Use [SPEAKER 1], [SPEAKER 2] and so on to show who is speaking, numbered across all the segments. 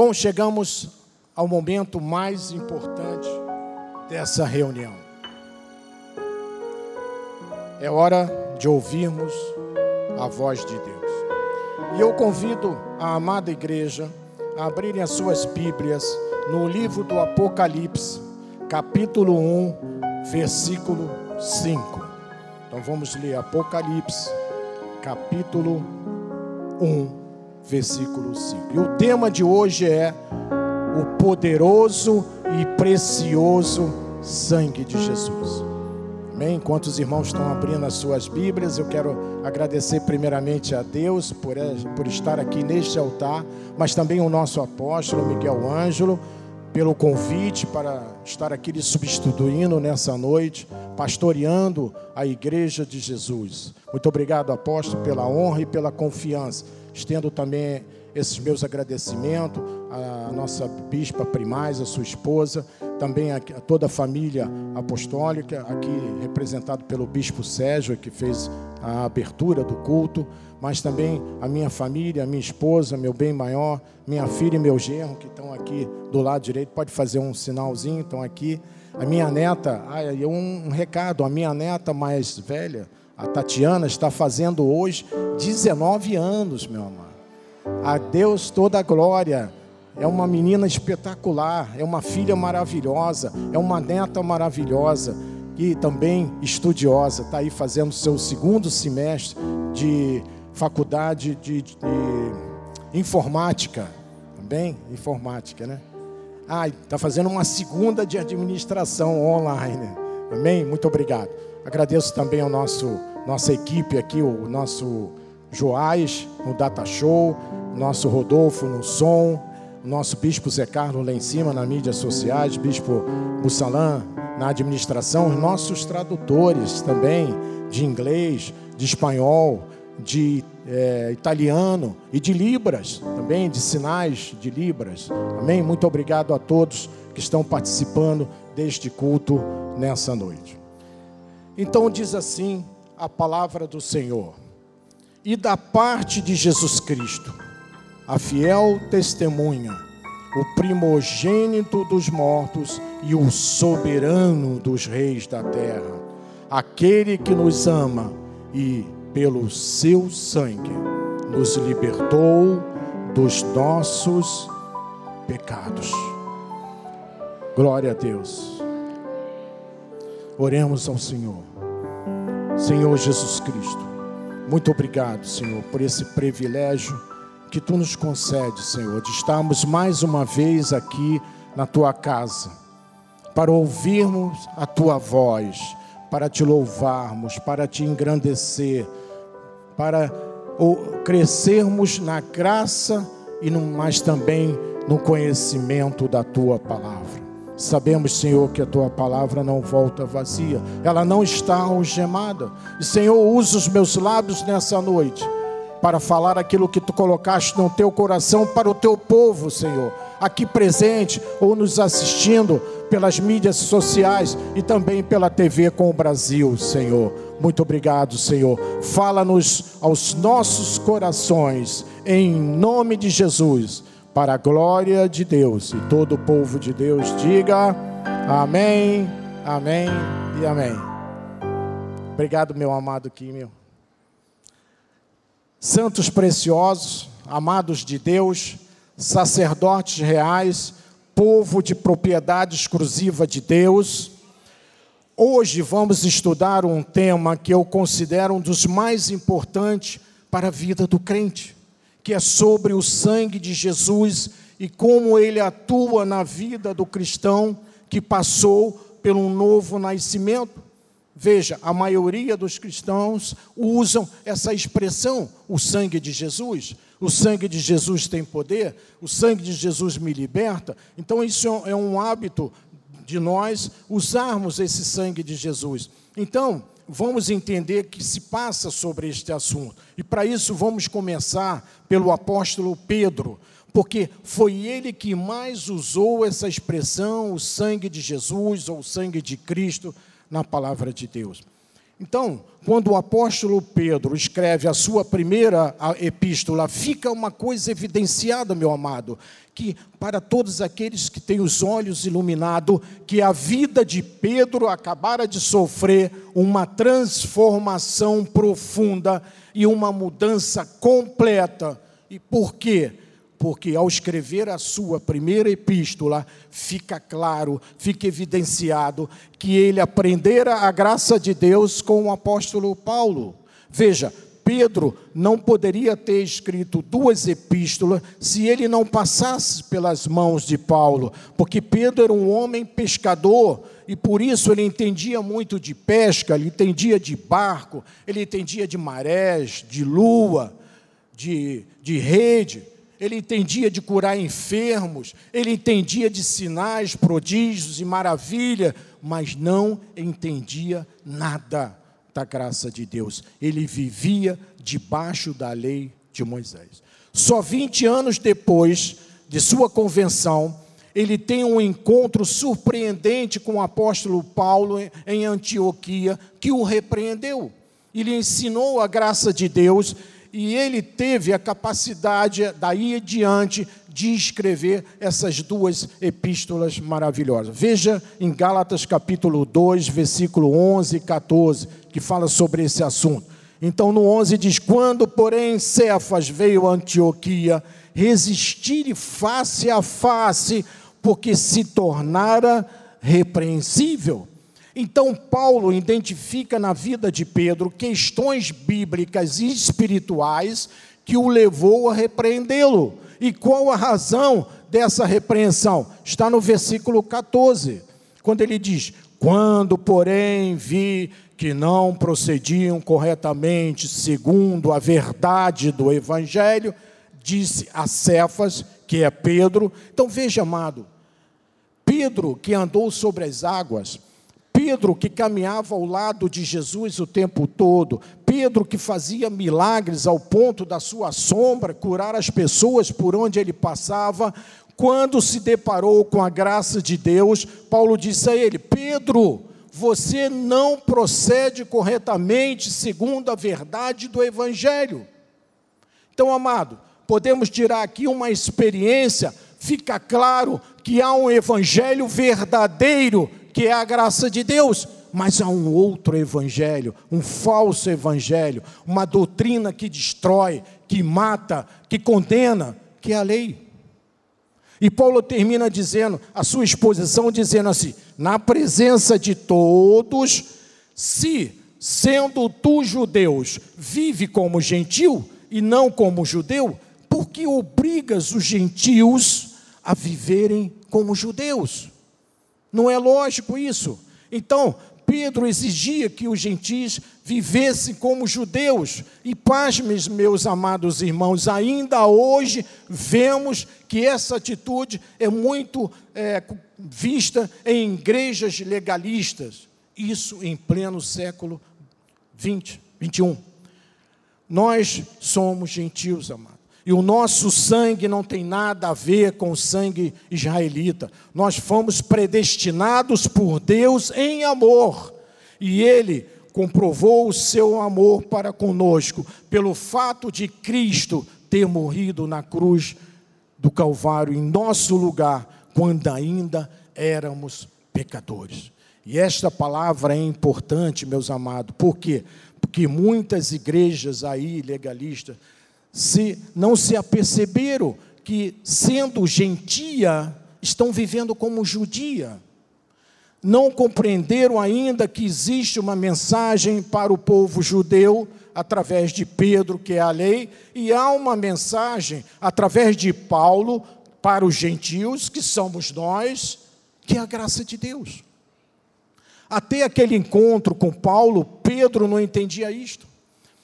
[SPEAKER 1] Bom, chegamos ao momento mais importante dessa reunião. É hora de ouvirmos a voz de Deus. E eu convido a amada igreja a abrirem as suas Bíblias no livro do Apocalipse, capítulo 1, versículo 5. Então vamos ler Apocalipse, capítulo 1, versículo 5. E o tema de hoje é o poderoso e precioso sangue de Jesus. Amém? Enquanto os irmãos estão abrindo as suas Bíblias, eu quero agradecer primeiramente a Deus por, por estar aqui neste altar, mas também o nosso apóstolo Miguel Ângelo pelo convite para estar aqui lhe substituindo nessa noite, pastoreando a igreja de Jesus. Muito obrigado, apóstolo, pela honra e pela confiança. Estendo também esses meus agradecimentos à nossa bispa primaz, a sua esposa, também a, toda a família apostólica, aqui representado pelo bispo Sérgio, que fez a abertura do culto, mas também a minha família, a minha esposa, meu bem maior, minha filha e meu genro, que estão aqui do lado direito, pode fazer um sinalzinho, estão aqui. A minha neta, um recado, a minha neta mais velha, a Tatiana, está fazendo hoje 19 anos, meu amado. A Deus toda a glória. É uma menina espetacular, é uma filha maravilhosa, é uma neta maravilhosa e também estudiosa. Está aí fazendo seu segundo semestre de faculdade de, de, informática. Também? Informática, né? Ah, está fazendo uma segunda de administração online. Amém? Muito obrigado. Agradeço também ao nosso nossa equipe aqui, o nosso Joás no Data Show, nosso Rodolfo no som, nosso Bispo Zé Carlos lá em cima nas mídias sociais, Bispo Mussalã na administração, os nossos tradutores também de inglês, de espanhol, de é, italiano e de Libras, também de sinais de Libras. Amém? Muito obrigado a todos que estão participando deste culto nessa noite. Então diz assim a palavra do Senhor. E da parte de Jesus Cristo, a fiel testemunha, o primogênito dos mortos e o soberano dos reis da terra, aquele que nos ama e, pelo seu sangue, nos libertou dos nossos pecados. Glória a Deus. Oremos ao Senhor. Senhor Jesus Cristo, muito obrigado, Senhor, por esse privilégio que tu nos concede, Senhor, de estarmos mais uma vez aqui na tua casa, para ouvirmos a tua voz, para te louvarmos, para te engrandecer, para crescermos na graça e no, também no conhecimento da tua palavra. Sabemos, Senhor, que a tua palavra não volta vazia, ela não está algemada. E, Senhor, usa os meus lábios nessa noite para falar aquilo que tu colocaste no teu coração para o teu povo, Senhor, aqui presente ou nos assistindo pelas mídias sociais e também pela TV com o Brasil, Senhor. Muito obrigado, Senhor. Fala-nos aos nossos corações, em nome de Jesus para a glória de Deus. E todo o povo de Deus diga amém, amém e amém. Obrigado, meu amado Químio. Santos preciosos, amados de Deus, sacerdotes reais, povo de propriedade exclusiva de Deus. Hoje vamos estudar um tema que eu considero um dos mais importantes para a vida do crente que é sobre o sangue de Jesus e como ele atua na vida do cristão que passou pelo novo nascimento. Veja, a maioria dos cristãos usam essa expressão, o sangue de Jesus. O sangue de Jesus tem poder, o sangue de Jesus me liberta. Então, isso é um hábito de nós usarmos esse sangue de Jesus. Então, vamos entender que se passa sobre este assunto. E para isso vamos começar pelo apóstolo Pedro, porque foi ele que mais usou essa expressão, o sangue de Jesus ou o sangue de Cristo, na palavra de Deus. Então, quando o apóstolo Pedro escreve a sua primeira epístola, fica uma coisa evidenciada, meu amado, que para todos aqueles que têm os olhos iluminados, que a vida de Pedro acabara de sofrer uma transformação profunda e uma mudança completa. E por quê? porque ao escrever a sua primeira epístola, fica claro, fica evidenciado que ele aprendera a graça de Deus com o apóstolo Paulo. Veja, Pedro não poderia ter escrito duas epístolas se ele não passasse pelas mãos de Paulo, porque Pedro era um homem pescador e por isso ele entendia muito de pesca, ele entendia de barco, ele entendia de marés, de lua, de, de rede ele entendia de curar enfermos, ele entendia de sinais, prodígios e maravilha, mas não entendia nada da graça de Deus. Ele vivia debaixo da lei de Moisés. Só 20 anos depois de sua convenção, ele tem um encontro surpreendente com o apóstolo Paulo em Antioquia, que o repreendeu. Ele ensinou a graça de Deus e ele teve a capacidade, daí adiante, de escrever essas duas epístolas maravilhosas. Veja em Gálatas capítulo 2, versículo 11 e 14, que fala sobre esse assunto. Então, no 11 diz: Quando, porém, Cefas veio a Antioquia, resistir face a face, porque se tornara repreensível. Então, Paulo identifica na vida de Pedro questões bíblicas e espirituais que o levou a repreendê-lo. E qual a razão dessa repreensão? Está no versículo 14, quando ele diz: Quando, porém, vi que não procediam corretamente segundo a verdade do evangelho, disse a Cefas, que é Pedro. Então veja, amado, Pedro que andou sobre as águas, Pedro que caminhava ao lado de Jesus o tempo todo, Pedro que fazia milagres ao ponto da sua sombra curar as pessoas por onde ele passava, quando se deparou com a graça de Deus, Paulo disse a ele: Pedro, você não procede corretamente segundo a verdade do Evangelho. Então, amado, podemos tirar aqui uma experiência, fica claro que há um Evangelho verdadeiro que é a graça de Deus, mas há um outro evangelho, um falso evangelho, uma doutrina que destrói, que mata, que condena, que é a lei. E Paulo termina dizendo, a sua exposição dizendo assim: na presença de todos, se, sendo tu judeus, vive como gentil e não como judeu, por que obrigas os gentios a viverem como judeus? Não é lógico isso. Então, Pedro exigia que os gentis vivessem como judeus. E pasmes, meus amados irmãos, ainda hoje vemos que essa atitude é muito é, vista em igrejas legalistas. Isso em pleno século 20, 21. Nós somos gentios, amados. E o nosso sangue não tem nada a ver com o sangue israelita. Nós fomos predestinados por Deus em amor. E Ele comprovou o seu amor para conosco pelo fato de Cristo ter morrido na cruz do Calvário em nosso lugar, quando ainda éramos pecadores. E esta palavra é importante, meus amados, por quê? Porque muitas igrejas aí legalistas se não se aperceberam que, sendo gentia, estão vivendo como judia. Não compreenderam ainda que existe uma mensagem para o povo judeu através de Pedro, que é a lei, e há uma mensagem através de Paulo para os gentios, que somos nós, que é a graça de Deus. Até aquele encontro com Paulo, Pedro não entendia isto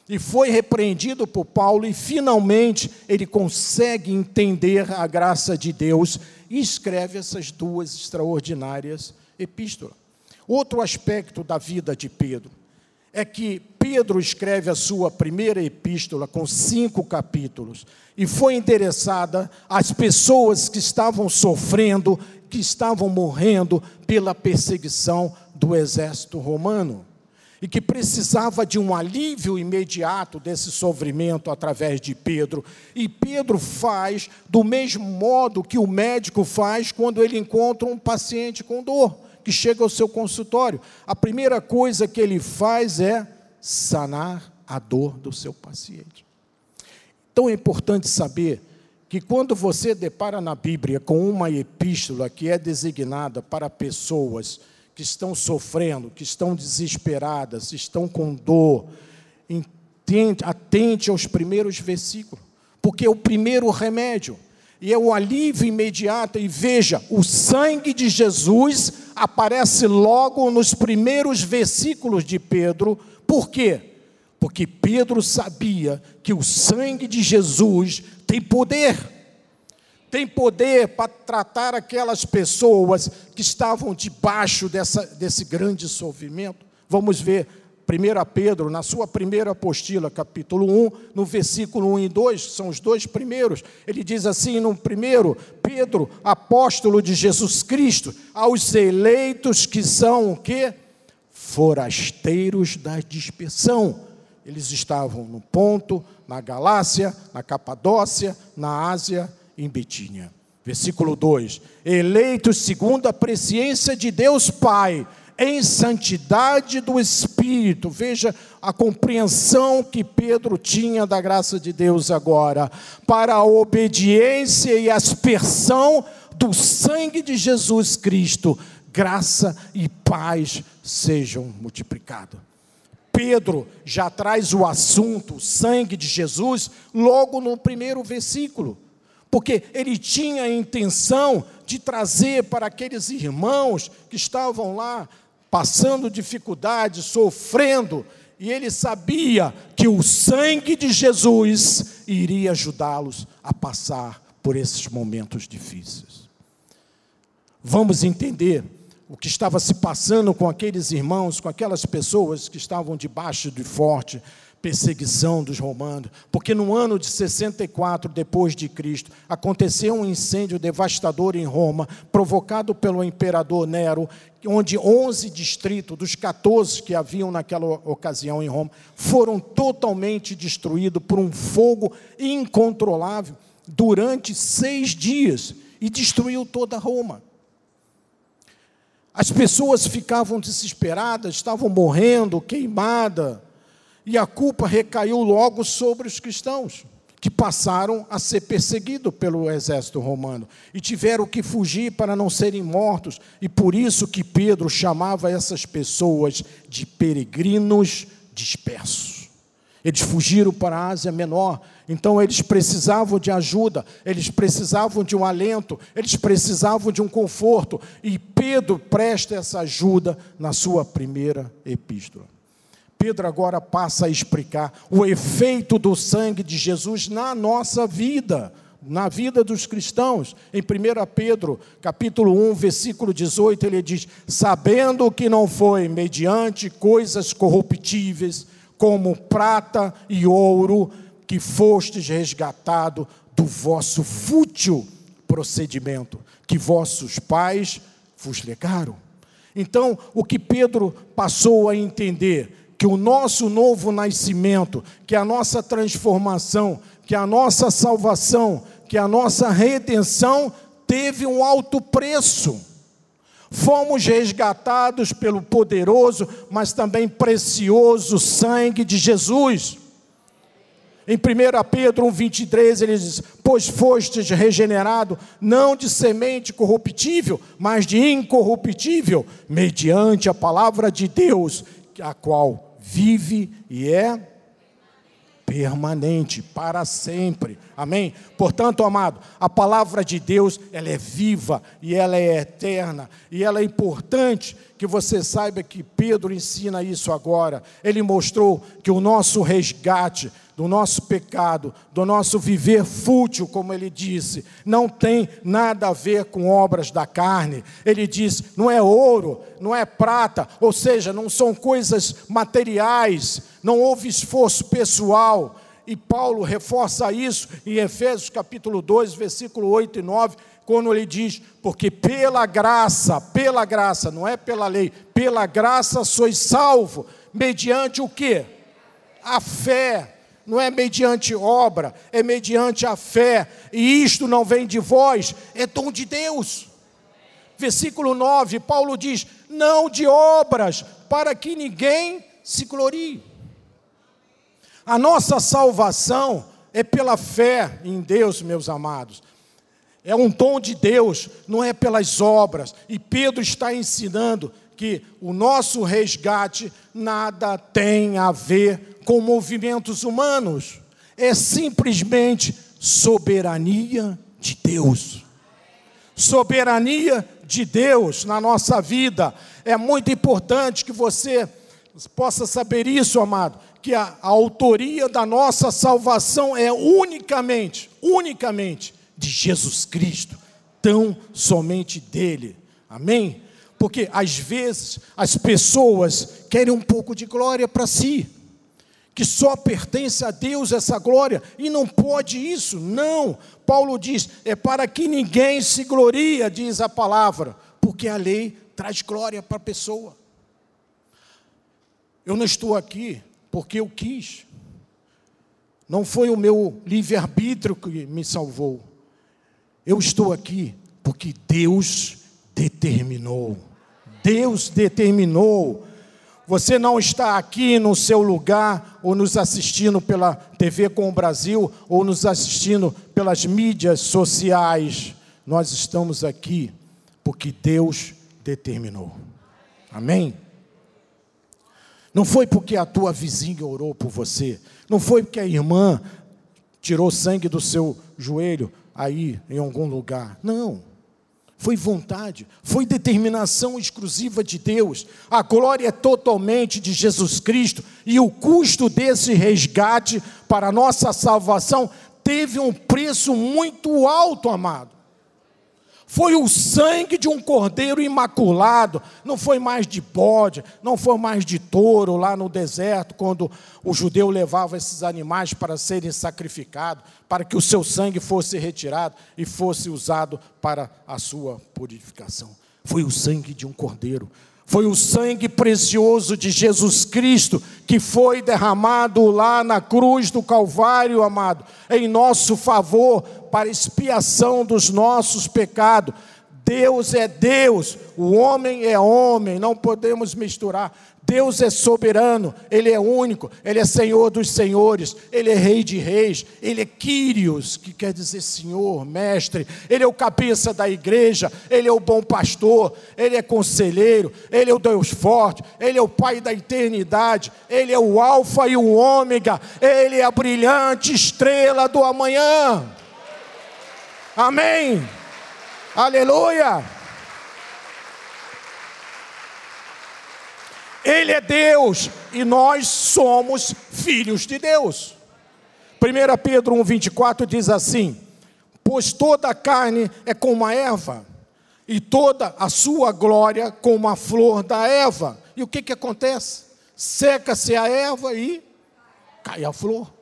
[SPEAKER 1] e foi repreendido por Paulo, e finalmente ele consegue entender a graça de Deus e escreve essas duas extraordinárias epístolas. Outro aspecto da vida de Pedro é que Pedro escreve a sua primeira epístola com cinco capítulos e foi endereçada às pessoas que estavam sofrendo, que estavam morrendo pela perseguição do exército romano. E que precisava de um alívio imediato desse sofrimento através de Pedro. E Pedro faz do mesmo modo que o médico faz quando ele encontra um paciente com dor, que chega ao seu consultório. A primeira coisa que ele faz é sanar a dor do seu paciente. Então é importante saber que quando você depara na Bíblia com uma epístola que é designada para pessoas que estão sofrendo, que estão desesperadas, estão com dor, entende, atente aos primeiros versículos, porque é o primeiro remédio e é o alívio imediato. E veja, o sangue de Jesus aparece logo nos primeiros versículos de Pedro, por quê? Porque Pedro sabia que o sangue de Jesus tem poder tem poder para tratar aquelas pessoas que estavam debaixo dessa, desse grande sofrimento. Vamos ver 1 Pedro, na sua primeira apostila, capítulo 1, no versículo 1 e 2, são os dois primeiros, ele diz assim: no primeiro, Pedro, apóstolo de Jesus Cristo, aos eleitos que são o quê? Forasteiros da dispersão. Eles estavam no Ponto, na Galácia, na Capadócia, na Ásia em Betínia. Versículo 2: Eleitos segundo a presciência de Deus Pai, em santidade do Espírito. Veja a compreensão que Pedro tinha da graça de Deus agora, para a obediência e aspersão do sangue de Jesus Cristo. Graça e paz sejam multiplicados. Pedro já traz o assunto, o sangue de Jesus, logo no primeiro versículo porque ele tinha a intenção de trazer para aqueles irmãos que estavam lá passando dificuldade, sofrendo, e ele sabia que o sangue de Jesus iria ajudá-los a passar por esses momentos difíceis. Vamos entender o que estava se passando com aqueles irmãos, com aquelas pessoas que estavam debaixo de forte perseguição dos romanos, porque no ano de 64 depois de Cristo aconteceu um incêndio devastador em Roma, provocado pelo imperador Nero, onde 11 distritos dos 14 que haviam naquela ocasião em Roma foram totalmente destruídos por um fogo incontrolável durante seis dias e destruiu toda Roma. As pessoas ficavam desesperadas, estavam morrendo, queimadas, e a culpa recaiu logo sobre os cristãos, que passaram a ser perseguidos pelo exército romano e tiveram que fugir para não serem mortos, e por isso que Pedro chamava essas pessoas de peregrinos dispersos. Eles fugiram para a Ásia Menor, então eles precisavam de ajuda, eles precisavam de um alento, eles precisavam de um conforto, e Pedro presta essa ajuda na sua primeira epístola. Pedro agora passa a explicar o efeito do sangue de Jesus na nossa vida, na vida dos cristãos. Em 1 Pedro, capítulo 1, versículo 18, ele diz: "Sabendo que não foi mediante coisas corruptíveis, como prata e ouro, que fostes resgatado do vosso fútil procedimento, que vossos pais vos legaram." Então, o que Pedro passou a entender que o nosso novo nascimento, que a nossa transformação, que a nossa salvação, que a nossa redenção teve um alto preço. Fomos resgatados pelo poderoso, mas também precioso sangue de Jesus. Em 1 Pedro 1,23 ele diz: Pois fostes regenerado, não de semente corruptível, mas de incorruptível, mediante a palavra de Deus, a qual vive e é permanente para sempre. Amém? Portanto, amado, a palavra de Deus, ela é viva e ela é eterna, e ela é importante que você saiba que Pedro ensina isso agora. Ele mostrou que o nosso resgate do nosso pecado, do nosso viver fútil, como ele disse, não tem nada a ver com obras da carne. Ele diz: não é ouro, não é prata, ou seja, não são coisas materiais, não houve esforço pessoal. E Paulo reforça isso em Efésios capítulo 2, versículo 8 e 9, quando ele diz: Porque pela graça, pela graça, não é pela lei, pela graça sois salvo mediante o quê? A fé. Não é mediante obra, é mediante a fé. E isto não vem de vós, é dom de Deus. Versículo 9, Paulo diz: Não de obras, para que ninguém se glorie. A nossa salvação é pela fé em Deus, meus amados. É um dom de Deus, não é pelas obras. E Pedro está ensinando que o nosso resgate nada tem a ver com movimentos humanos. É simplesmente soberania de Deus. Soberania de Deus na nossa vida. É muito importante que você possa saber isso, amado, que a, a autoria da nossa salvação é unicamente, unicamente de Jesus Cristo, tão somente dele. Amém? Porque às vezes as pessoas querem um pouco de glória para si, que só pertence a Deus essa glória, e não pode isso, não. Paulo diz: é para que ninguém se gloria, diz a palavra, porque a lei traz glória para a pessoa. Eu não estou aqui porque eu quis, não foi o meu livre-arbítrio que me salvou. Eu estou aqui porque Deus determinou. Deus determinou. Você não está aqui no seu lugar, ou nos assistindo pela TV com o Brasil, ou nos assistindo pelas mídias sociais. Nós estamos aqui porque Deus determinou. Amém? Não foi porque a tua vizinha orou por você. Não foi porque a irmã tirou sangue do seu joelho aí em algum lugar. Não. Foi vontade, foi determinação exclusiva de Deus. A glória é totalmente de Jesus Cristo e o custo desse resgate para a nossa salvação teve um preço muito alto, amado. Foi o sangue de um cordeiro imaculado, não foi mais de bode, não foi mais de touro lá no deserto, quando o judeu levava esses animais para serem sacrificados, para que o seu sangue fosse retirado e fosse usado para a sua purificação. Foi o sangue de um cordeiro, foi o sangue precioso de Jesus Cristo que foi derramado lá na cruz do Calvário, amado, em nosso favor, para expiação dos nossos pecados. Deus é Deus, o homem é homem, não podemos misturar. Deus é soberano, Ele é único, Ele é Senhor dos senhores, Ele é Rei de reis, Ele é Quírios, que quer dizer Senhor, Mestre, Ele é o cabeça da igreja, Ele é o bom pastor, Ele é conselheiro, Ele é o Deus forte, Ele é o Pai da eternidade, Ele é o Alfa e o Ômega, Ele é a brilhante estrela do amanhã. Amém. Aleluia. Ele é Deus e nós somos filhos de Deus. 1 Pedro 1,24 diz assim: Pois toda a carne é como a erva, e toda a sua glória como a flor da erva. E o que, que acontece? Seca-se a erva e cai a flor.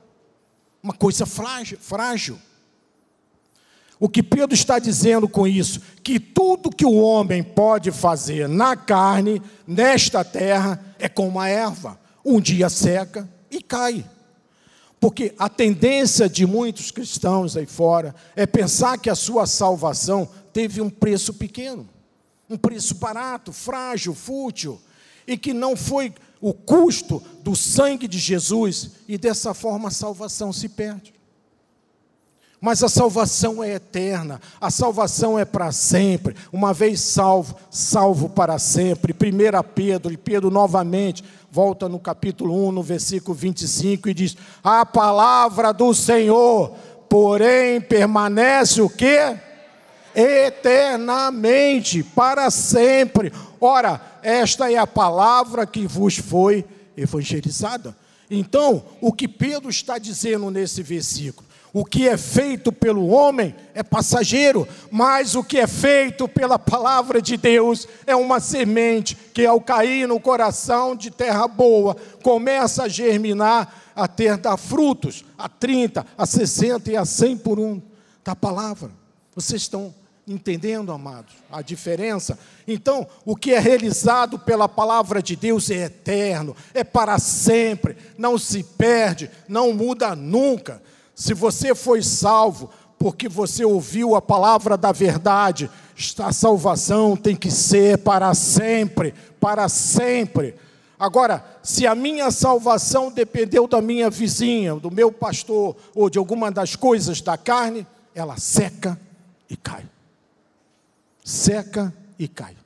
[SPEAKER 1] Uma coisa frágil. frágil. O que Pedro está dizendo com isso? Que tudo que o homem pode fazer na carne, nesta terra, é como a erva. Um dia seca e cai. Porque a tendência de muitos cristãos aí fora é pensar que a sua salvação teve um preço pequeno, um preço barato, frágil, fútil, e que não foi o custo do sangue de Jesus, e dessa forma a salvação se perde. Mas a salvação é eterna, a salvação é para sempre. Uma vez salvo, salvo para sempre. 1 Pedro, e Pedro novamente volta no capítulo 1, no versículo 25 e diz: "A palavra do Senhor, porém, permanece o quê? Eternamente, para sempre. Ora, esta é a palavra que vos foi evangelizada. Então, o que Pedro está dizendo nesse versículo? O que é feito pelo homem é passageiro, mas o que é feito pela palavra de Deus é uma semente que, ao cair no coração de terra boa, começa a germinar, a ter dar frutos, a 30, a 60 e a 100 por um da palavra. Vocês estão entendendo, amados, a diferença? Então, o que é realizado pela palavra de Deus é eterno, é para sempre, não se perde, não muda nunca. Se você foi salvo porque você ouviu a palavra da verdade, a salvação tem que ser para sempre, para sempre. Agora, se a minha salvação dependeu da minha vizinha, do meu pastor ou de alguma das coisas da carne, ela seca e cai. Seca e cai.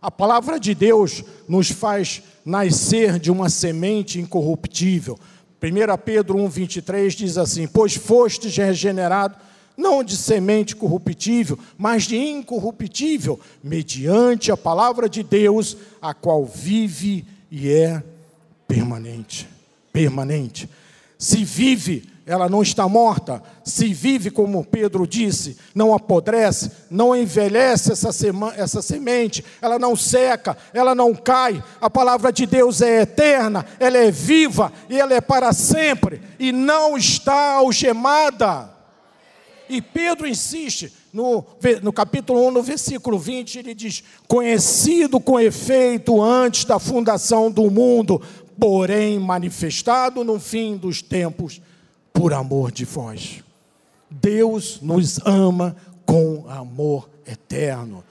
[SPEAKER 1] A palavra de Deus nos faz nascer de uma semente incorruptível. 1 Pedro 1,23 diz assim: Pois fostes regenerado, não de semente corruptível, mas de incorruptível, mediante a palavra de Deus, a qual vive e é permanente. Permanente. Se vive, ela não está morta. Se vive, como Pedro disse, não apodrece, não envelhece essa, sema, essa semente, ela não seca, ela não cai. A palavra de Deus é eterna, ela é viva e ela é para sempre e não está algemada. E Pedro insiste, no, no capítulo 1, no versículo 20, ele diz: Conhecido com efeito antes da fundação do mundo, porém manifestado no fim dos tempos, por amor de vós. Deus nos ama com amor eterno.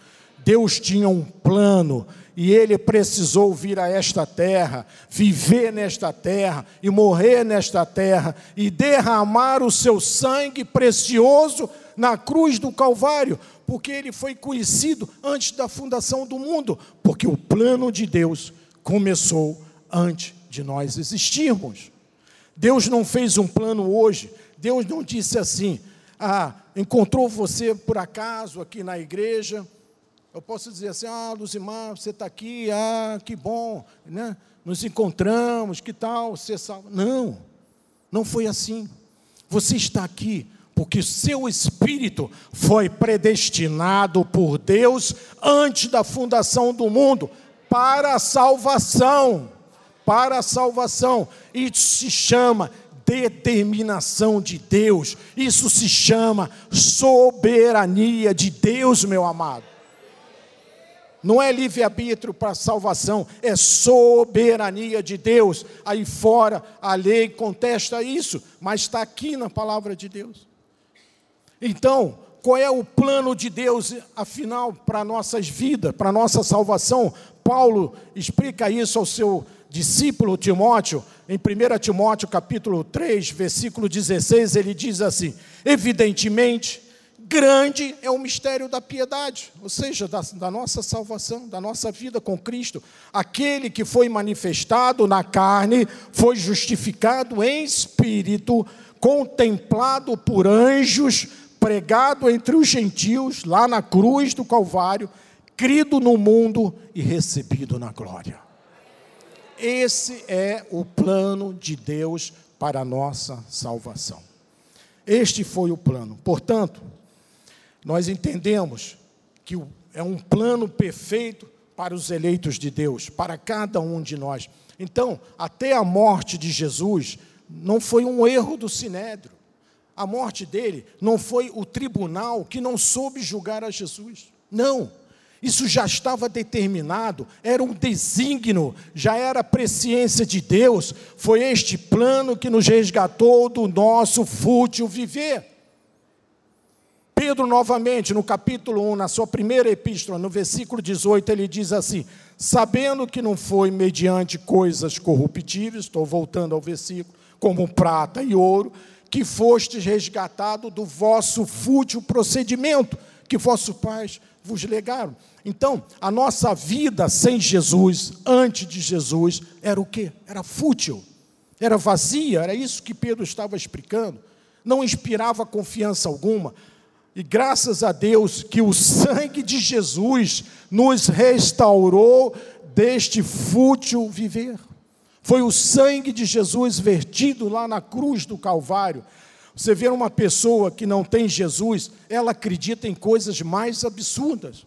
[SPEAKER 1] Deus tinha um plano e ele precisou vir a esta terra, viver nesta terra e morrer nesta terra e derramar o seu sangue precioso na cruz do Calvário, porque ele foi conhecido antes da fundação do mundo, porque o plano de Deus começou antes de nós existirmos. Deus não fez um plano hoje, Deus não disse assim: ah, encontrou você por acaso aqui na igreja eu posso dizer assim, ah, Luzimar, você está aqui, ah, que bom, né? Nos encontramos, que tal, você sabe. Não, não foi assim. Você está aqui porque seu espírito foi predestinado por Deus antes da fundação do mundo para a salvação, para a salvação. Isso se chama determinação de Deus. Isso se chama soberania de Deus, meu amado. Não é livre-arbítrio para salvação, é soberania de Deus. Aí fora a lei contesta isso, mas está aqui na palavra de Deus. Então, qual é o plano de Deus, afinal, para nossas vidas, para nossa salvação? Paulo explica isso ao seu discípulo Timóteo, em 1 Timóteo capítulo 3, versículo 16, ele diz assim: Evidentemente, grande é o mistério da piedade, ou seja, da, da, nossa salvação, da nossa vida com Cristo. Aquele que foi manifestado na carne foi justificado em espírito, contemplado por anjos, pregado entre os gentios, lá na cruz do Calvário, crido no mundo e recebido na glória. Esse é o plano de Deus para a nossa salvação. Este foi o plano. Portanto, nós entendemos que é um plano perfeito para os eleitos de Deus, para cada um de nós. Então, até a morte de Jesus não foi um erro do sinédrio. A morte dele não foi o tribunal que não soube julgar a Jesus. Não. Isso já estava determinado, era um desígnio, já era presciência de Deus. Foi este plano que nos resgatou do nosso fútil viver. Pedro, novamente, no capítulo 1, na sua primeira epístola, no versículo 18, ele diz assim: Sabendo que não foi mediante coisas corruptíveis, estou voltando ao versículo, como prata e ouro, que fostes resgatado do vosso fútil procedimento que vossos pais vos legaram. Então, a nossa vida sem Jesus, antes de Jesus, era o quê? Era fútil, era vazia, era isso que Pedro estava explicando. Não inspirava confiança alguma. E graças a Deus que o sangue de Jesus nos restaurou deste fútil viver. Foi o sangue de Jesus vertido lá na cruz do Calvário. Você vê uma pessoa que não tem Jesus, ela acredita em coisas mais absurdas.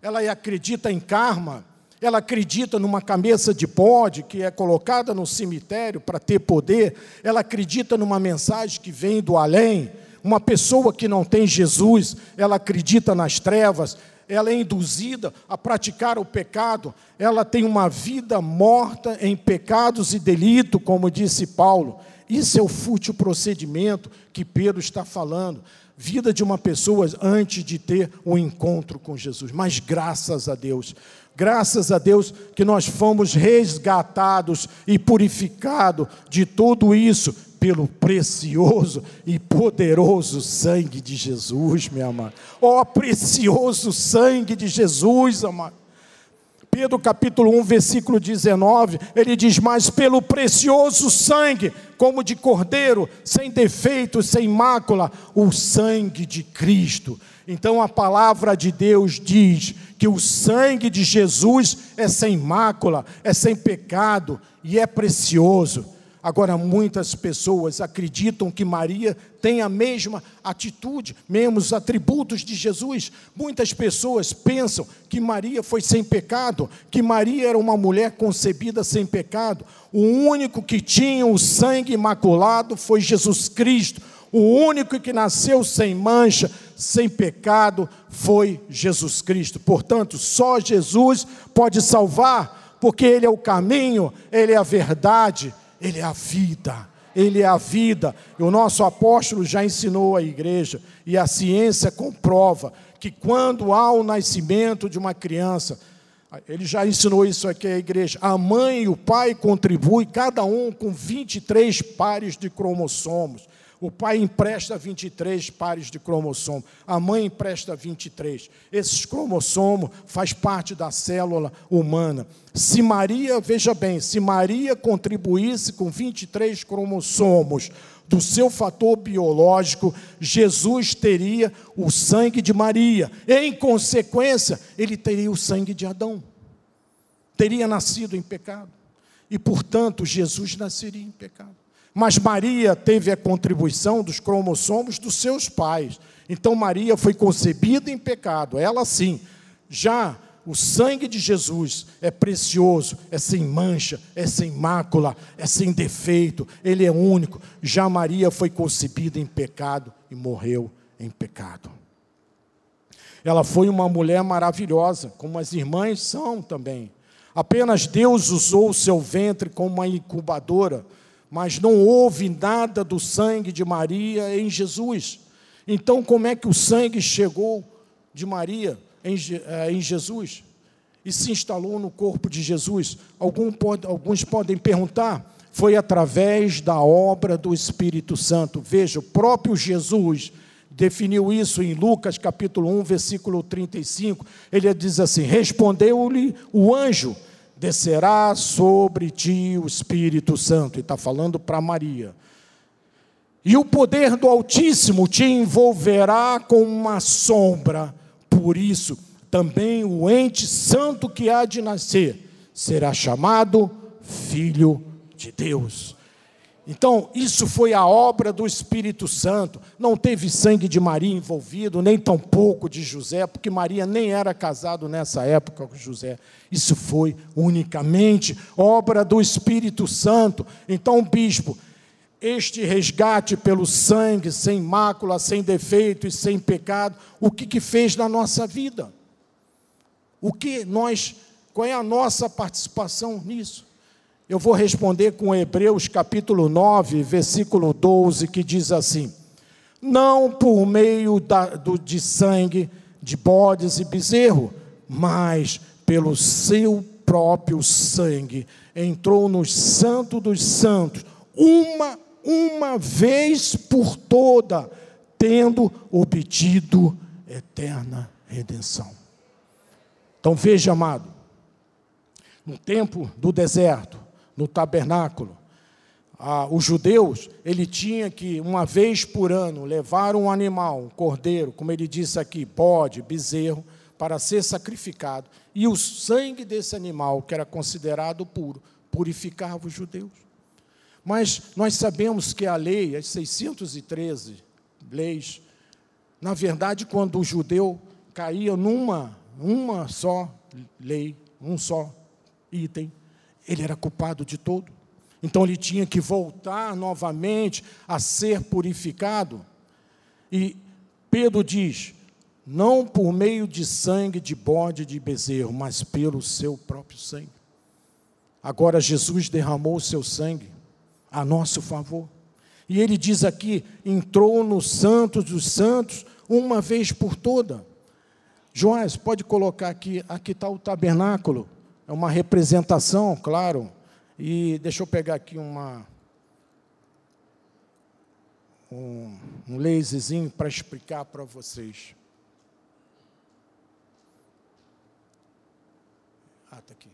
[SPEAKER 1] Ela acredita em karma, ela acredita numa cabeça de bode que é colocada no cemitério para ter poder, ela acredita numa mensagem que vem do além Uma pessoa que não tem Jesus, ela acredita nas trevas, ela é induzida a praticar o pecado, ela tem uma vida morta em pecados e delito, como disse Paulo. Isso é o fútil procedimento que Pedro está falando. Vida de uma pessoa antes de ter o um encontro com Jesus. Mas graças a Deus, graças a Deus que nós fomos resgatados e purificados de tudo isso pelo precioso e poderoso sangue de Jesus, meu amado. Ó oh, precioso sangue de Jesus, amado. Pedro capítulo 1, versículo 19, ele diz: Mas pelo precioso sangue, como de cordeiro, sem defeito, sem mácula, o sangue de Cristo. Então a palavra de Deus diz que o sangue de Jesus é sem mácula, é sem pecado e é precioso. Agora, muitas pessoas acreditam que Maria tem a mesma atitude, mesmos atributos de Jesus. Muitas pessoas pensam que Maria foi sem pecado, que Maria era uma mulher concebida sem pecado. O único que tinha o sangue imaculado foi Jesus Cristo. O único que nasceu sem mancha, sem pecado, foi Jesus Cristo. Portanto, só Jesus pode salvar, porque Ele é o caminho, Ele é a verdade ele é a vida. Ele é a vida. E o nosso apóstolo já ensinou à igreja, e a ciência comprova que quando há o nascimento de uma criança, ele já ensinou isso aqui à igreja. A mãe e o pai contribuem, cada um com 23 pares de cromossomos. O pai empresta 23 pares de cromossomo, a mãe empresta 23. Esses cromossomos faz parte da célula humana. Se Maria, veja bem, se Maria contribuísse com 23 cromossomos do seu fator biológico, Jesus teria o sangue de Maria. Em consequência, ele teria o sangue de Adão. Teria nascido em pecado. E, portanto, Jesus nasceria em pecado. Mas Maria teve a contribuição dos cromossomos dos seus pais. Então Maria foi concebida em pecado, ela sim. Já o sangue de Jesus é precioso, é sem mancha, é sem mácula, é sem defeito, ele é único. Já Maria foi concebida em pecado e morreu em pecado. Ela foi uma mulher maravilhosa, como as irmãs são também. Apenas Deus usou o seu ventre como uma incubadora mas não houve nada do sangue de Maria em Jesus. Então, como é que o sangue chegou de Maria em, eh, em Jesus e se instalou no corpo de Jesus? alguns podem perguntar, foi através da obra do Espírito Santo. Veja, o próprio Jesus definiu isso em Lucas capítulo 1, versículo 35. Ele diz assim: Respondeu-lhe o anjo descerá sobre ti o Espírito Santo, e está falando para Maria. E o poder do Altíssimo te envolverá com uma sombra, por isso também o ente santo que há de nascer será chamado Filho de Deus. Então, isso foi a obra do Espírito Santo. Não teve sangue de Maria envolvido, nem tampouco de José, porque Maria nem era casado nessa época com José. Isso foi unicamente obra do Espírito Santo. Então, bispo, este resgate pelo sangue, sem mácula, sem defeito e sem pecado, o que, que fez na nossa vida? O que nós, qual é a nossa participação nisso? Eu vou responder com Hebreus capítulo 9, versículo 12, que diz assim: Não por meio da, do, de sangue de bodes e bezerro, mas pelo seu próprio sangue entrou no santo dos santos, uma uma vez por toda, tendo obtido eterna redenção. Então veja, amado, no tempo do deserto, no tabernáculo. Ah, os judeus, ele tinha que, uma vez por ano, levar um animal, um cordeiro, como ele disse aqui, bode, bezerro, para ser sacrificado. E o sangue desse animal, que era considerado puro, purificava os judeus. Mas nós sabemos que a lei, as 613 leis, na verdade, quando o judeu caía numa uma só lei, um só item, ele era culpado de tudo. Então ele tinha que voltar novamente a ser purificado. E Pedro diz: não por meio de sangue de bode de bezerro, mas pelo seu próprio sangue. Agora Jesus derramou o seu sangue a nosso favor. E ele diz aqui: entrou no Santos dos Santos uma vez por toda. Joás, pode colocar aqui, aqui está o tabernáculo, é uma representação, claro. E deixa eu pegar aqui uma, um, um laserzinho para explicar para vocês. Ah, está aqui.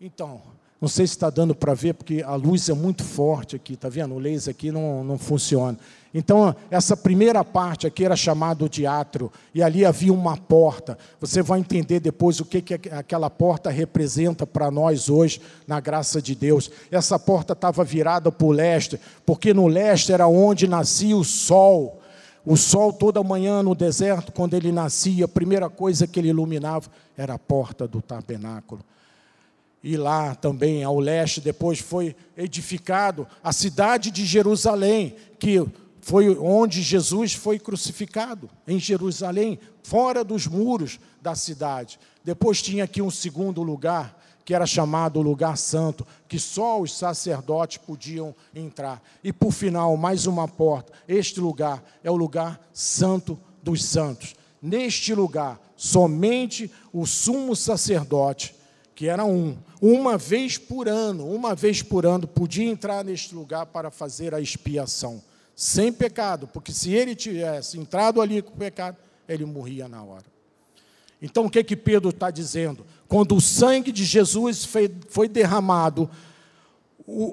[SPEAKER 1] Então, não sei se está dando para ver, porque a luz é muito forte aqui, está vendo? O laser aqui não, não funciona. Então, essa primeira parte aqui era chamado de átrio, e ali havia uma porta. Você vai entender depois o que, que aquela porta representa para nós hoje, na graça de Deus. Essa porta estava virada para o leste, porque no leste era onde nascia o sol. O sol toda manhã no deserto, quando ele nascia, a primeira coisa que ele iluminava era a porta do tabernáculo e lá também ao leste depois foi edificado a cidade de Jerusalém, que foi onde Jesus foi crucificado, em Jerusalém, fora dos muros da cidade. Depois tinha aqui um segundo lugar, que era chamado lugar santo, que só os sacerdotes podiam entrar. E por final, mais uma porta. Este lugar é o lugar santo dos santos. Neste lugar, somente o sumo sacerdote que era um, uma vez por ano, uma vez por ano, podia entrar neste lugar para fazer a expiação, sem pecado, porque se ele tivesse entrado ali com pecado, ele morria na hora. Então o que que Pedro está dizendo? Quando o sangue de Jesus foi, derramado,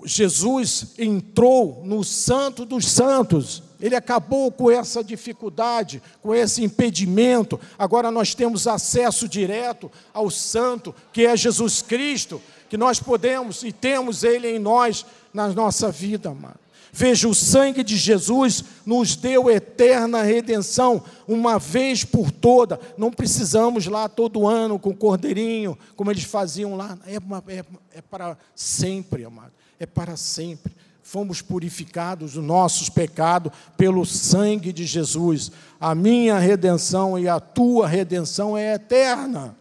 [SPEAKER 1] Jesus entrou no Santo dos Santos, ele acabou com essa dificuldade, com esse impedimento. Agora nós temos acesso direto ao Santo, que é Jesus Cristo, que nós podemos e temos Ele em nós, na nossa vida, amado. Veja, o sangue de Jesus nos deu eterna redenção, uma vez por toda. Não precisamos lá todo ano com cordeirinho, como eles faziam lá. É, uma, é, é para sempre, amado. É para sempre fomos purificados dos nossos pecados pelo sangue de Jesus. A minha redenção e a tua redenção é eterna.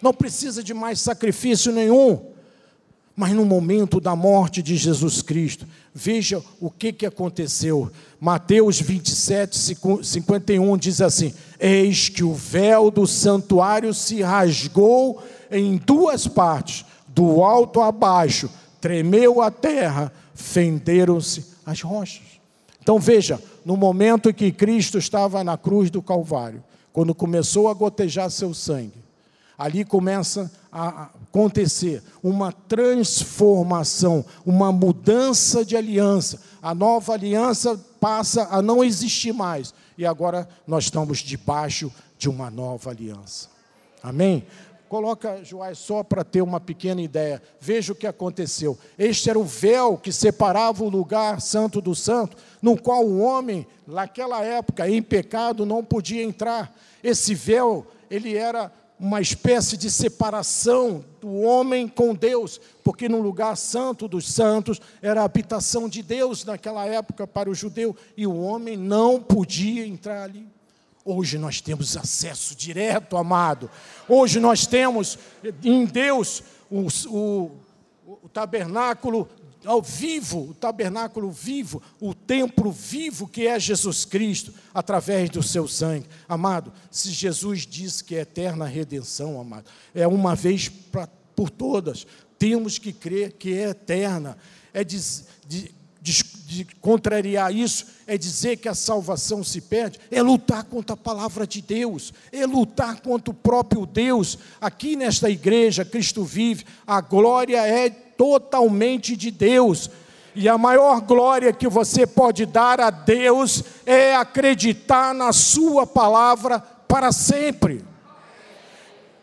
[SPEAKER 1] Não precisa de mais sacrifício nenhum. Mas no momento da morte de Jesus Cristo, veja o que, que aconteceu. Mateus 27, 51 diz assim: Eis que o véu do santuário se rasgou em duas partes, do alto a baixo, tremeu a terra, fenderam-se as rochas. Então veja, no momento que Cristo estava na cruz do Calvário, quando começou a gotejar seu sangue, ali começa a acontecer uma transformação, uma mudança de aliança. A nova aliança passa a não existir mais e agora nós estamos debaixo de uma nova aliança. Amém? Coloca Joás só para ter uma pequena ideia. Veja o que aconteceu. Este era o véu que separava o lugar santo do santo, no qual o homem, naquela época, em pecado, não podia entrar. Esse véu, ele era uma espécie de separação do homem com Deus, porque no lugar santo dos santos era a habitação de Deus naquela época para o judeu, e o homem não podia entrar ali. Hoje nós temos acesso direto, amado. Hoje nós temos em Deus o, o, o tabernáculo ao vivo, o tabernáculo vivo, o templo vivo que é Jesus Cristo, através do seu sangue. Amado, se Jesus disse que é eterna redenção, amado, é uma vez pra, por todas, temos que crer que é eterna. É de, de, de, de, contrariar isso, é dizer que a salvação se perde, é lutar contra a palavra de Deus, é lutar contra o próprio Deus. Aqui nesta igreja, Cristo vive, a glória é totalmente de Deus. E a maior glória que você pode dar a Deus é acreditar na Sua palavra para sempre.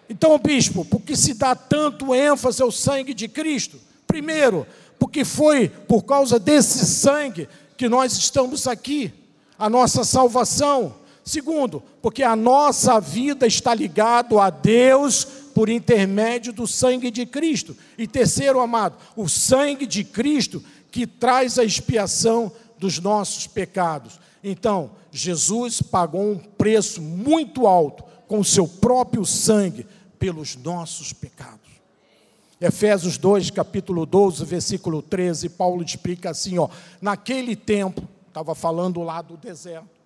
[SPEAKER 1] Então, bispo, por que se dá tanto ênfase ao sangue de Cristo? Primeiro, porque foi por causa desse sangue que nós estamos aqui, a nossa salvação. Segundo, porque a nossa vida está ligada a Deus por intermédio do sangue de Cristo. E terceiro, amado, o sangue de Cristo que traz a expiação dos nossos pecados. Então, Jesus pagou um preço muito alto com o seu próprio sangue pelos nossos pecados. Efésios 2, capítulo 12, versículo 13, Paulo explica assim, ó, naquele tempo, estava falando lá do deserto,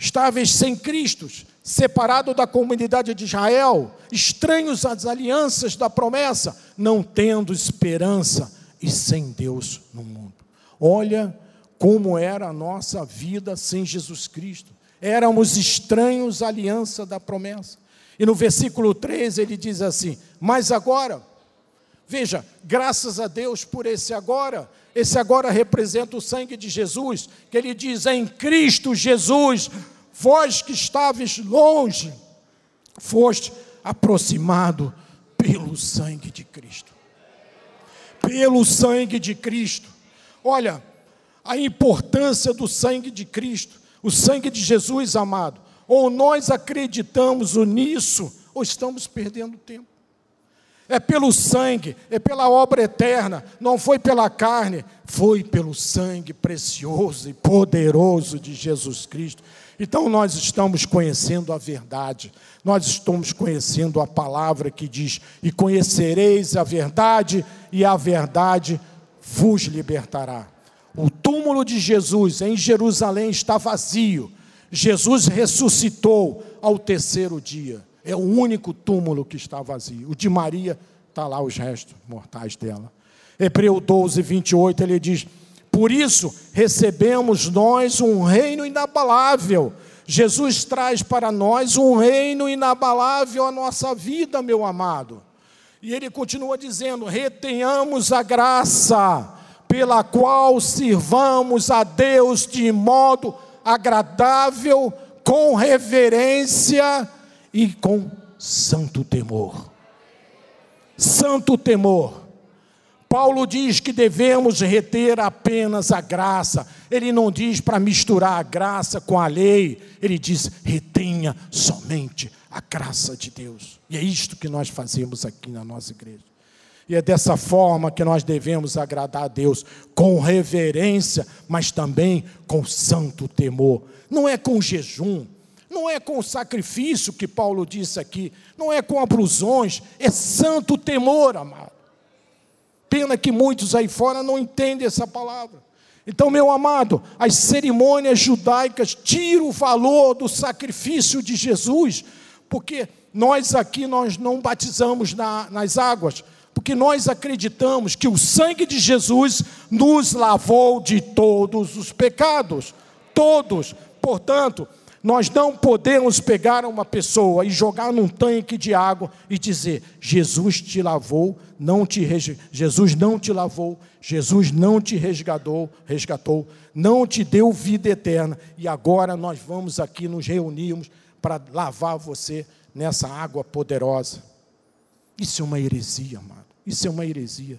[SPEAKER 1] estáveis sem Cristo, separados da comunidade de Israel, estranhos às alianças da promessa, não tendo esperança e sem Deus no mundo. Olha como era a nossa vida sem Jesus Cristo. Éramos estranhos à aliança da promessa. E no versículo 13 ele diz assim: Mas agora, veja, graças a Deus por esse agora, esse agora representa o sangue de Jesus, que ele diz: Em Cristo Jesus, vós que estáveis longe, foste aproximado pelo sangue de Cristo. Pelo sangue de Cristo. Olha, a importância do sangue de Cristo, o sangue de Jesus amado. Ou nós acreditamos nisso, ou estamos perdendo tempo. É pelo sangue, é pela obra eterna, não foi pela carne, foi pelo sangue precioso e poderoso de Jesus Cristo. Então nós estamos conhecendo a verdade, nós estamos conhecendo a palavra que diz: E conhecereis a verdade, e a verdade vos libertará. O túmulo de Jesus em Jerusalém está vazio. Jesus ressuscitou ao terceiro dia. É o único túmulo que está vazio. O de Maria está lá os restos mortais dela. Hebreu 12, 28, ele diz: Por isso recebemos nós um reino inabalável. Jesus traz para nós um reino inabalável à nossa vida, meu amado. E ele continua dizendo: retenhamos a graça pela qual sirvamos a Deus de modo agradável, com reverência e com santo temor. Santo temor. Paulo diz que devemos reter apenas a graça. Ele não diz para misturar a graça com a lei. Ele diz: retenha somente a graça de Deus. E é isto que nós fazemos aqui na nossa igreja. E é dessa forma que nós devemos agradar a Deus, com reverência, mas também com santo temor. Não é com jejum, não é com sacrifício que Paulo disse aqui, não é com ablusões, é santo temor, amado. Pena que muitos aí fora não entendem essa palavra. Então, meu amado, as cerimônias judaicas tiram o valor do sacrifício de Jesus, porque nós aqui nós não batizamos na, nas águas, porque nós acreditamos que o sangue de Jesus nos lavou de todos os pecados, todos. Portanto, nós não podemos pegar uma pessoa e jogar num tanque de água e dizer: Jesus te lavou, não te Jesus não te lavou, Jesus não te resgatou, resgatou, não te deu vida eterna e agora nós vamos aqui nos reunirmos para lavar você nessa água poderosa. Isso é uma heresia, amado. Isso é uma heresia.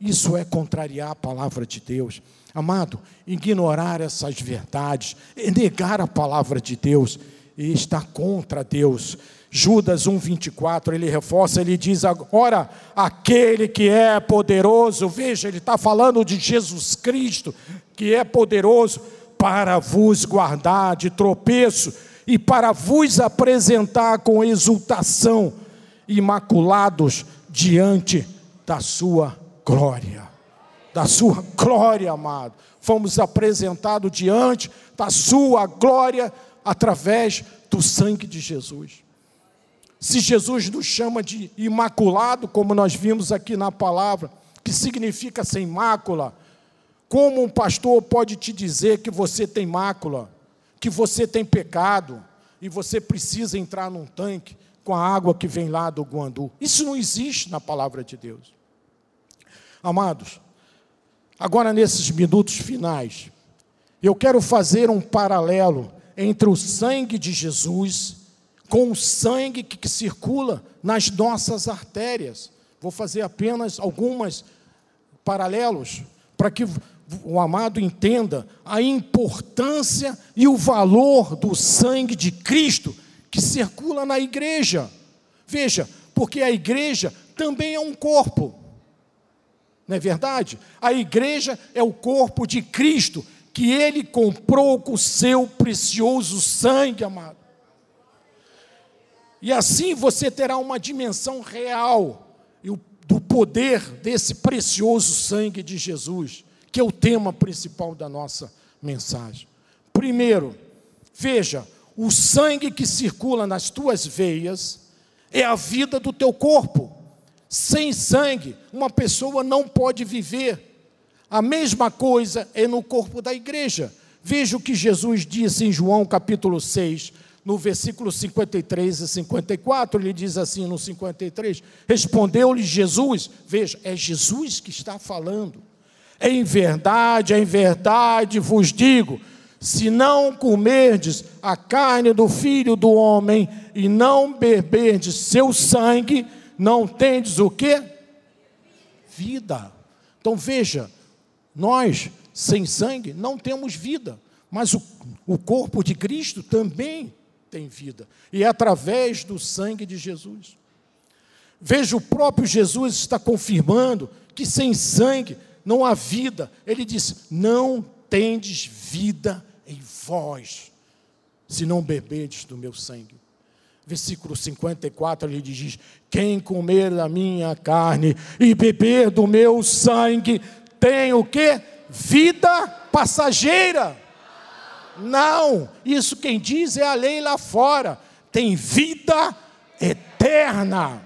[SPEAKER 1] Isso é contrariar a palavra de Deus. Amado, ignorar essas verdades, negar a palavra de Deus e estar contra Deus. Judas 1,24, ele reforça, ele diz: agora, aquele que é poderoso, veja, ele está falando de Jesus Cristo, que é poderoso para vos guardar de tropeço e para vos apresentar com exultação, imaculados diante da sua glória. Da sua glória, amado. Fomos apresentados diante da sua glória através do sangue de Jesus. Se Jesus nos chama de imaculado, como nós vimos aqui na palavra, que significa sem mácula, como um pastor pode te dizer que você tem mácula, que você tem pecado e você precisa entrar num tanque com a água que vem lá do Guandu? Isso não existe na palavra de Deus. Amados, agora nesses minutos finais, eu quero fazer um paralelo entre o sangue de Jesus com o sangue que circula nas nossas artérias. Vou fazer apenas algumas paralelos para que o amado entenda a importância e o valor do sangue de Cristo que circula na igreja. Veja, porque a igreja também é um corpo. Não é verdade? A igreja é o corpo de Cristo que ele comprou com o seu precioso sangue, amado. E assim você terá uma dimensão real do poder desse precioso sangue de Jesus, que é o tema principal da nossa mensagem. Primeiro, veja, o sangue que circula nas tuas veias é a vida do teu corpo. Sem sangue, uma pessoa não pode viver. A mesma coisa é no corpo da igreja. Veja o que Jesus disse em João capítulo 6, no versículo 53 e 54, ele diz assim no 53: Respondeu-lhe Jesus, veja, é Jesus que está falando. Em verdade, em verdade vos digo: se não comerdes a carne do filho do homem e não beberdes seu sangue, não tendes o que? Vida. Então veja, nós, sem sangue, não temos vida, mas o, o corpo de Cristo também tem vida, e é através do sangue de Jesus. Veja, o próprio Jesus está confirmando que sem sangue não há vida. Ele diz: Não tendes vida em vós, se não beberdes do meu sangue. Versículo 54 ele diz: Quem comer da minha carne e beber do meu sangue tem o que? Vida passageira. Não, isso quem diz é a lei lá fora. Tem vida eterna.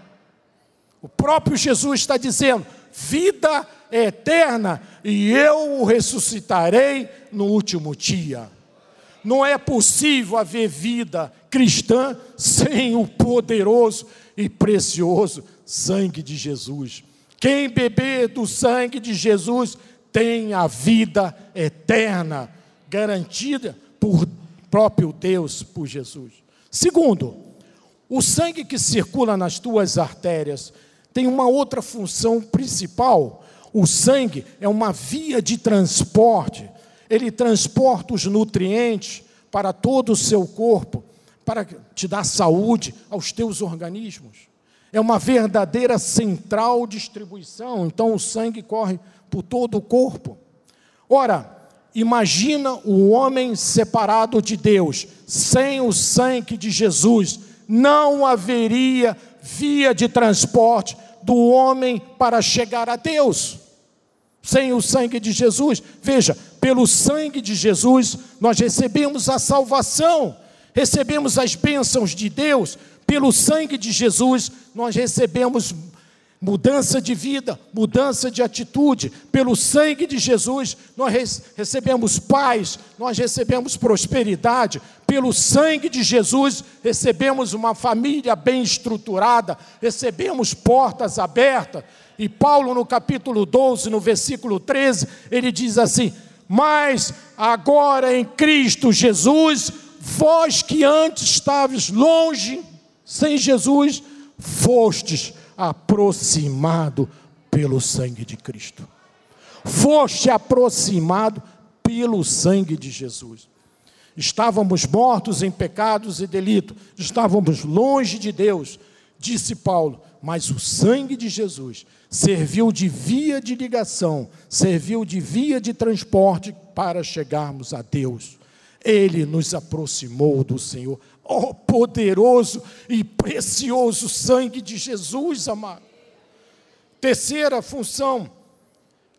[SPEAKER 1] O próprio Jesus está dizendo: vida eterna, e eu o ressuscitarei no último dia. Não é possível haver vida cristã sem o poderoso e precioso sangue de Jesus. Quem beber do sangue de Jesus tem a vida eterna, garantida por próprio Deus, por Jesus. Segundo, o sangue que circula nas tuas artérias tem uma outra função principal. O sangue é uma via de transporte, ele transporta os nutrientes para todo o seu corpo, para te dar saúde aos teus organismos é uma verdadeira central distribuição, então o sangue corre por todo o corpo. Ora, imagina o homem separado de Deus, sem o sangue de Jesus, não haveria via de transporte do homem para chegar a Deus. Sem o sangue de Jesus, veja, pelo sangue de Jesus nós recebemos a salvação, recebemos as bênçãos de Deus, pelo sangue de Jesus, nós recebemos mudança de vida, mudança de atitude. Pelo sangue de Jesus, nós recebemos paz, nós recebemos prosperidade. Pelo sangue de Jesus, recebemos uma família bem estruturada, recebemos portas abertas. E Paulo, no capítulo 12, no versículo 13, ele diz assim: Mas agora em Cristo Jesus, vós que antes estavas longe, sem Jesus, fostes aproximado pelo sangue de Cristo. Foste aproximado pelo sangue de Jesus. Estávamos mortos em pecados e delitos, estávamos longe de Deus, disse Paulo, mas o sangue de Jesus serviu de via de ligação, serviu de via de transporte para chegarmos a Deus. Ele nos aproximou do Senhor oh poderoso e precioso sangue de Jesus, amado. Terceira função,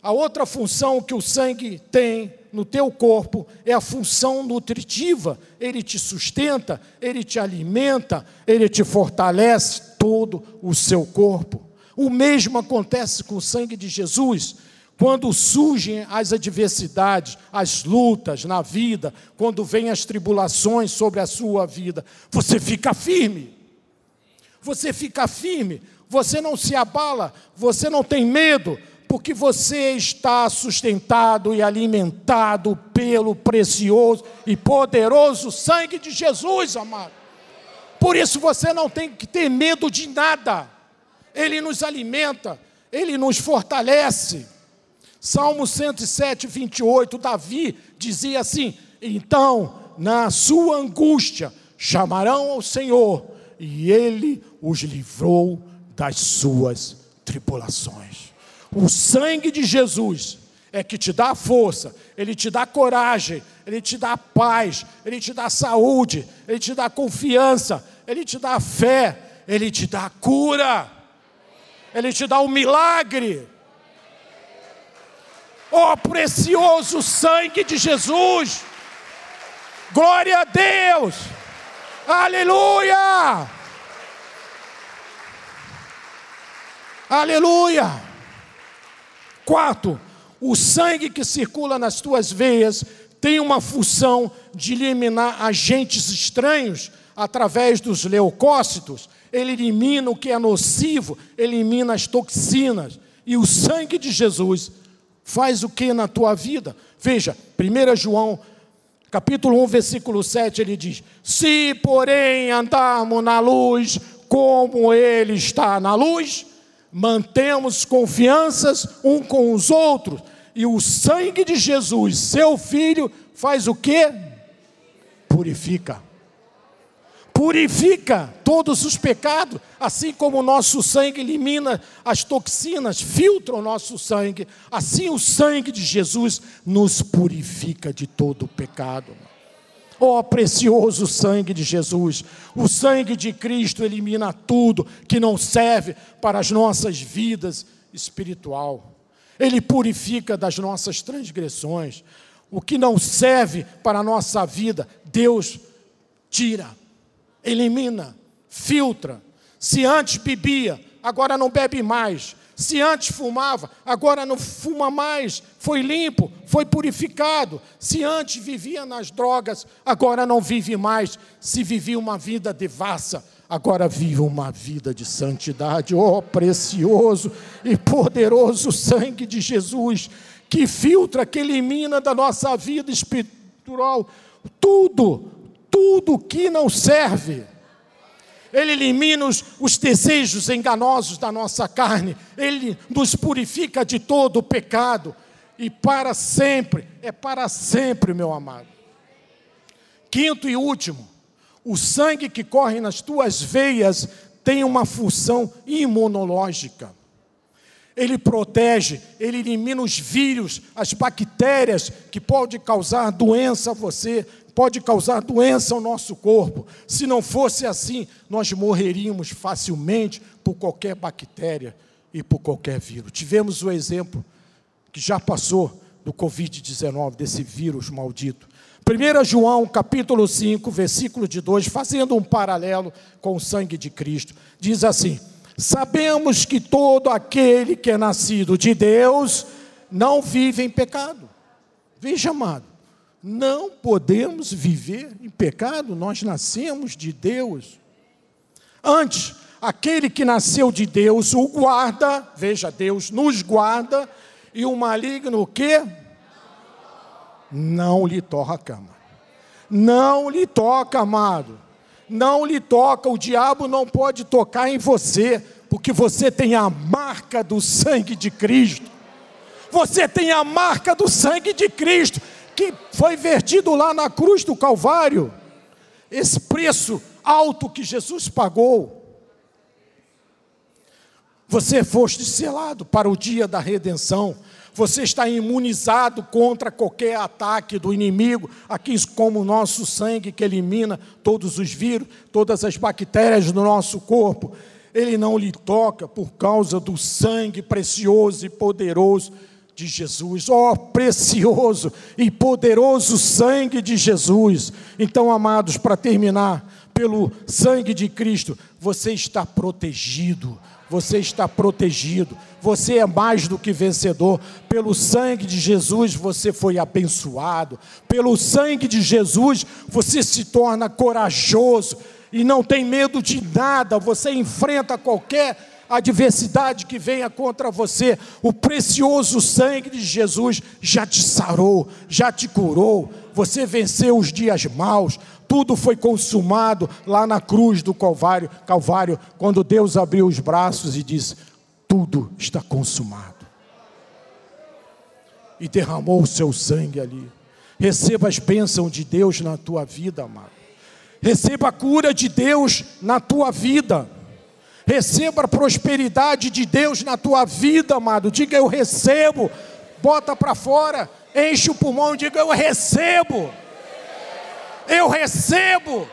[SPEAKER 1] a outra função que o sangue tem no teu corpo é a função nutritiva. Ele te sustenta, ele te alimenta, ele te fortalece todo o seu corpo. O mesmo acontece com o sangue de Jesus. Quando surgem as adversidades, as lutas na vida, quando vêm as tribulações sobre a sua vida, você fica firme. Você fica firme, você não se abala, você não tem medo, porque você está sustentado e alimentado pelo precioso e poderoso sangue de Jesus, amado. Por isso você não tem que ter medo de nada. Ele nos alimenta, ele nos fortalece. Salmo 107, 28, Davi dizia assim: Então, na sua angústia, chamarão ao Senhor, e ele os livrou das suas tribulações. O sangue de Jesus é que te dá força, ele te dá coragem, ele te dá paz, ele te dá saúde, ele te dá confiança, ele te dá fé, ele te dá cura, ele te dá um milagre. Oh, precioso sangue de Jesus! Glória a Deus! Aleluia! Aleluia! Quarto, o sangue que circula nas tuas veias tem uma função de eliminar agentes estranhos através dos leucócitos. Ele elimina o que é nocivo, elimina as toxinas. E o sangue de Jesus faz o que na tua vida? Veja, 1 João, capítulo 1, versículo 7, ele diz: Se, porém, andarmos na luz, como ele está na luz, mantemos confianças um com os outros, e o sangue de Jesus, seu filho, faz o que? Purifica. Purifica todos os pecados, assim como o nosso sangue elimina as toxinas, filtra o nosso sangue, assim o sangue de Jesus nos purifica de todo o pecado. Ó oh, precioso sangue de Jesus, o sangue de Cristo elimina tudo que não serve para as nossas vidas espiritual. Ele purifica das nossas transgressões. O que não serve para a nossa vida, Deus tira, elimina, filtra. Se antes bebia, agora não bebe mais. Se antes fumava, agora não fuma mais, foi limpo, foi purificado. Se antes vivia nas drogas, agora não vive mais. Se vivia uma vida devassa, agora vive uma vida de santidade. Oh, precioso e poderoso sangue de Jesus, que filtra, que elimina da nossa vida espiritual tudo, tudo que não serve ele elimina os, os desejos enganosos da nossa carne, Ele nos purifica de todo o pecado, e para sempre, é para sempre, meu amado. Quinto e último, o sangue que corre nas tuas veias tem uma função imunológica. Ele protege, ele elimina os vírus, as bactérias que podem causar doença a você, pode causar doença ao nosso corpo. Se não fosse assim, nós morreríamos facilmente por qualquer bactéria e por qualquer vírus. Tivemos o exemplo que já passou do Covid-19, desse vírus maldito. 1 João capítulo 5, versículo de 2, fazendo um paralelo com o sangue de Cristo, diz assim: Sabemos que todo aquele que é nascido de Deus não vive em pecado. Veja, amado, não podemos viver em pecado, nós nascemos de Deus. Antes, aquele que nasceu de Deus o guarda, veja, Deus nos guarda, e o maligno o quê? Não lhe toca, amado. Não lhe toca, amado. Não lhe toca, o diabo não pode tocar em você, porque você tem a marca do sangue de Cristo. Você tem a marca do sangue de Cristo que foi vertido lá na cruz do Calvário, esse preço alto que Jesus pagou. Você foste selado para o dia da redenção. Você está imunizado contra qualquer ataque do inimigo, aqui como o nosso sangue que elimina todos os vírus, todas as bactérias do nosso corpo. Ele não lhe toca por causa do sangue precioso e poderoso de Jesus, ó oh, precioso e poderoso sangue de Jesus. Então, amados, para terminar, pelo sangue de Cristo, você está protegido. Você está protegido, você é mais do que vencedor. Pelo sangue de Jesus você foi abençoado. Pelo sangue de Jesus você se torna corajoso e não tem medo de nada. Você enfrenta qualquer adversidade que venha contra você, o precioso sangue de Jesus já te sarou, já te curou. Você venceu os dias maus, tudo foi consumado lá na cruz do Calvário, Calvário, quando Deus abriu os braços e disse: tudo está consumado. E derramou o seu sangue ali. Receba as bênçãos de Deus na tua vida, amado. Receba a cura de Deus na tua vida. Receba a prosperidade de Deus na tua vida, amado. Diga eu recebo bota para fora, enche o pulmão e diga: Eu recebo. Eu recebo.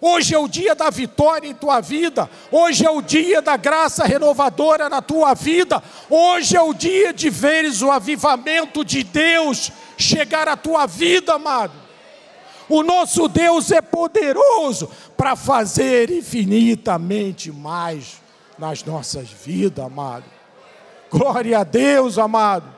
[SPEAKER 1] Hoje é o dia da vitória em tua vida. Hoje é o dia da graça renovadora na tua vida. Hoje é o dia de veres o avivamento de Deus chegar à tua vida, amado. O nosso Deus é poderoso para fazer infinitamente mais nas nossas vidas, amado. Glória a Deus, amado.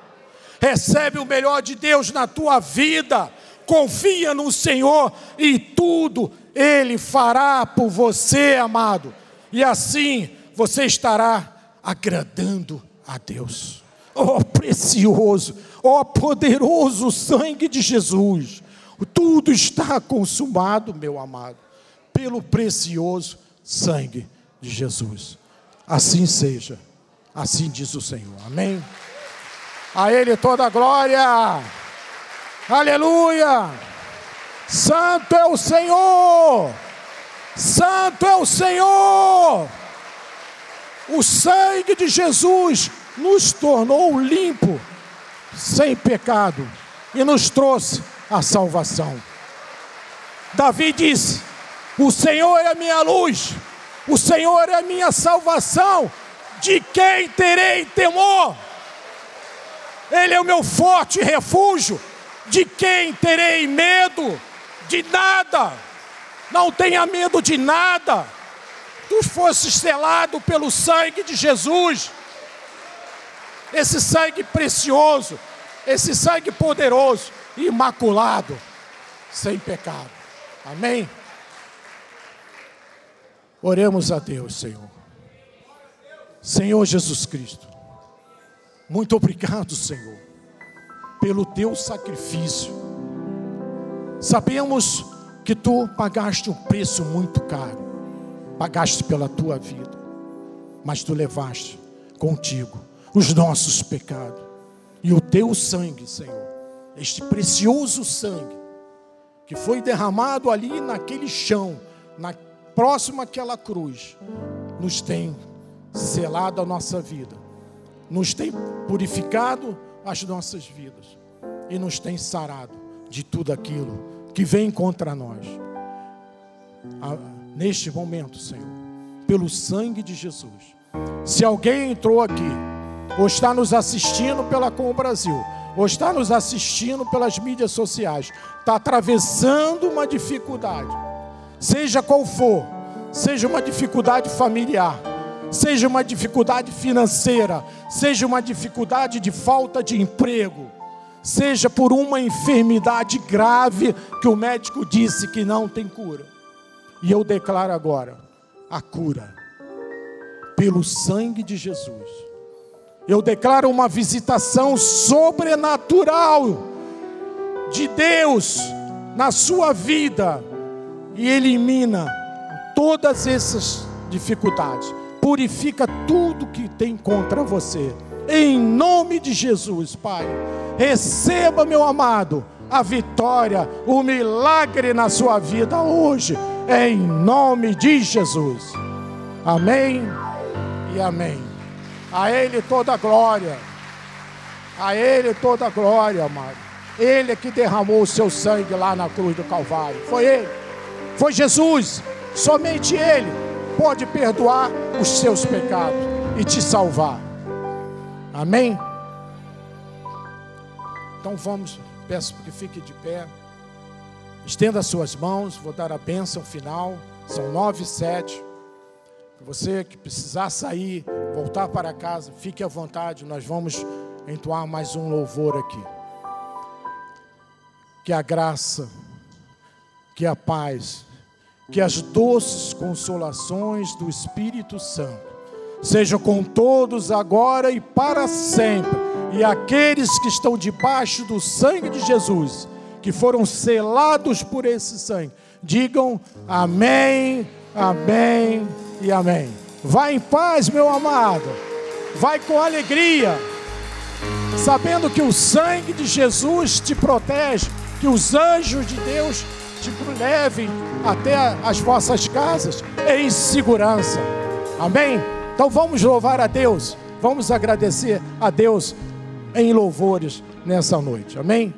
[SPEAKER 1] Recebe o melhor de Deus na tua vida. Confia no Senhor e tudo ele fará por você, amado. E assim você estará agradando a Deus. Oh, precioso, oh, poderoso sangue de Jesus. Tudo está consumado, meu amado, pelo precioso sangue de Jesus. Assim seja, assim diz o Senhor. Amém. A Ele toda a glória. Aleluia. Santo é o Senhor! Santo é o Senhor! O sangue de Jesus nos tornou limpo, sem pecado, e nos trouxe a salvação. Davi disse: O Senhor é a minha luz, o Senhor é a minha salvação, de quem terei temor? Ele é o meu forte refúgio, de quem terei medo? de nada, não tenha medo de nada. Tu fosse selado pelo sangue de Jesus, esse sangue precioso, esse sangue poderoso, imaculado, sem pecado. Amém? Oremos a Deus, Senhor. Senhor Jesus Cristo, muito obrigado, Senhor, pelo teu sacrifício Sabemos que tu pagaste um preço muito caro, pagaste pela tua vida, mas tu levaste contigo os nossos pecados e o teu sangue, Senhor, este precioso sangue que foi derramado ali naquele chão, na próxima àquela cruz, nos tem selado a nossa vida, nos tem purificado as nossas vidas e nos tem sarado de tudo aquilo que vem contra nós. Neste momento, Senhor, pelo sangue de Jesus. Se alguém entrou aqui, ou está nos assistindo pela Com Brasil, ou está nos assistindo pelas mídias sociais, está atravessando uma dificuldade, seja qual for, seja uma dificuldade familiar, seja uma dificuldade financeira, seja uma dificuldade de falta de emprego, seja por uma enfermidade grave que o médico disse que não tem cura. E eu declaro agora a cura pelo sangue de Jesus. Eu declaro uma visitação sobrenatural de Deus na sua vida e elimina todas essas dificuldades. Purifica tudo que tem contra você. Em nome de Jesus, Pai. Receba, meu amado, a vitória, o milagre na sua vida hoje, em nome de Jesus. Amém e amém. A Ele toda a glória. A Ele toda a glória, amado. Ele é que derramou o seu sangue lá na cruz do Calvário. Foi Ele. Foi Jesus. Somente Ele pode perdoar os seus pecados e te salvar. Amém? Então vamos, peço que fique de pé. Estenda as suas mãos, vou dar a bênção final. São nove e sete. Você que precisar sair, voltar para casa, fique à vontade. Nós vamos entoar mais um louvor aqui. Que a graça, que a paz, que as doces consolações do Espírito Santo sejam com todos agora e para sempre e aqueles que estão debaixo do sangue de Jesus, que foram selados por esse sangue, digam amém, amém e amém. Vá em paz, meu amado. Vai com alegria, sabendo que o sangue de Jesus te protege, que os anjos de Deus te levem até as vossas casas em segurança. Amém? Então vamos louvar a Deus Vamos agradecer a Deus em louvores nessa noite. Amém?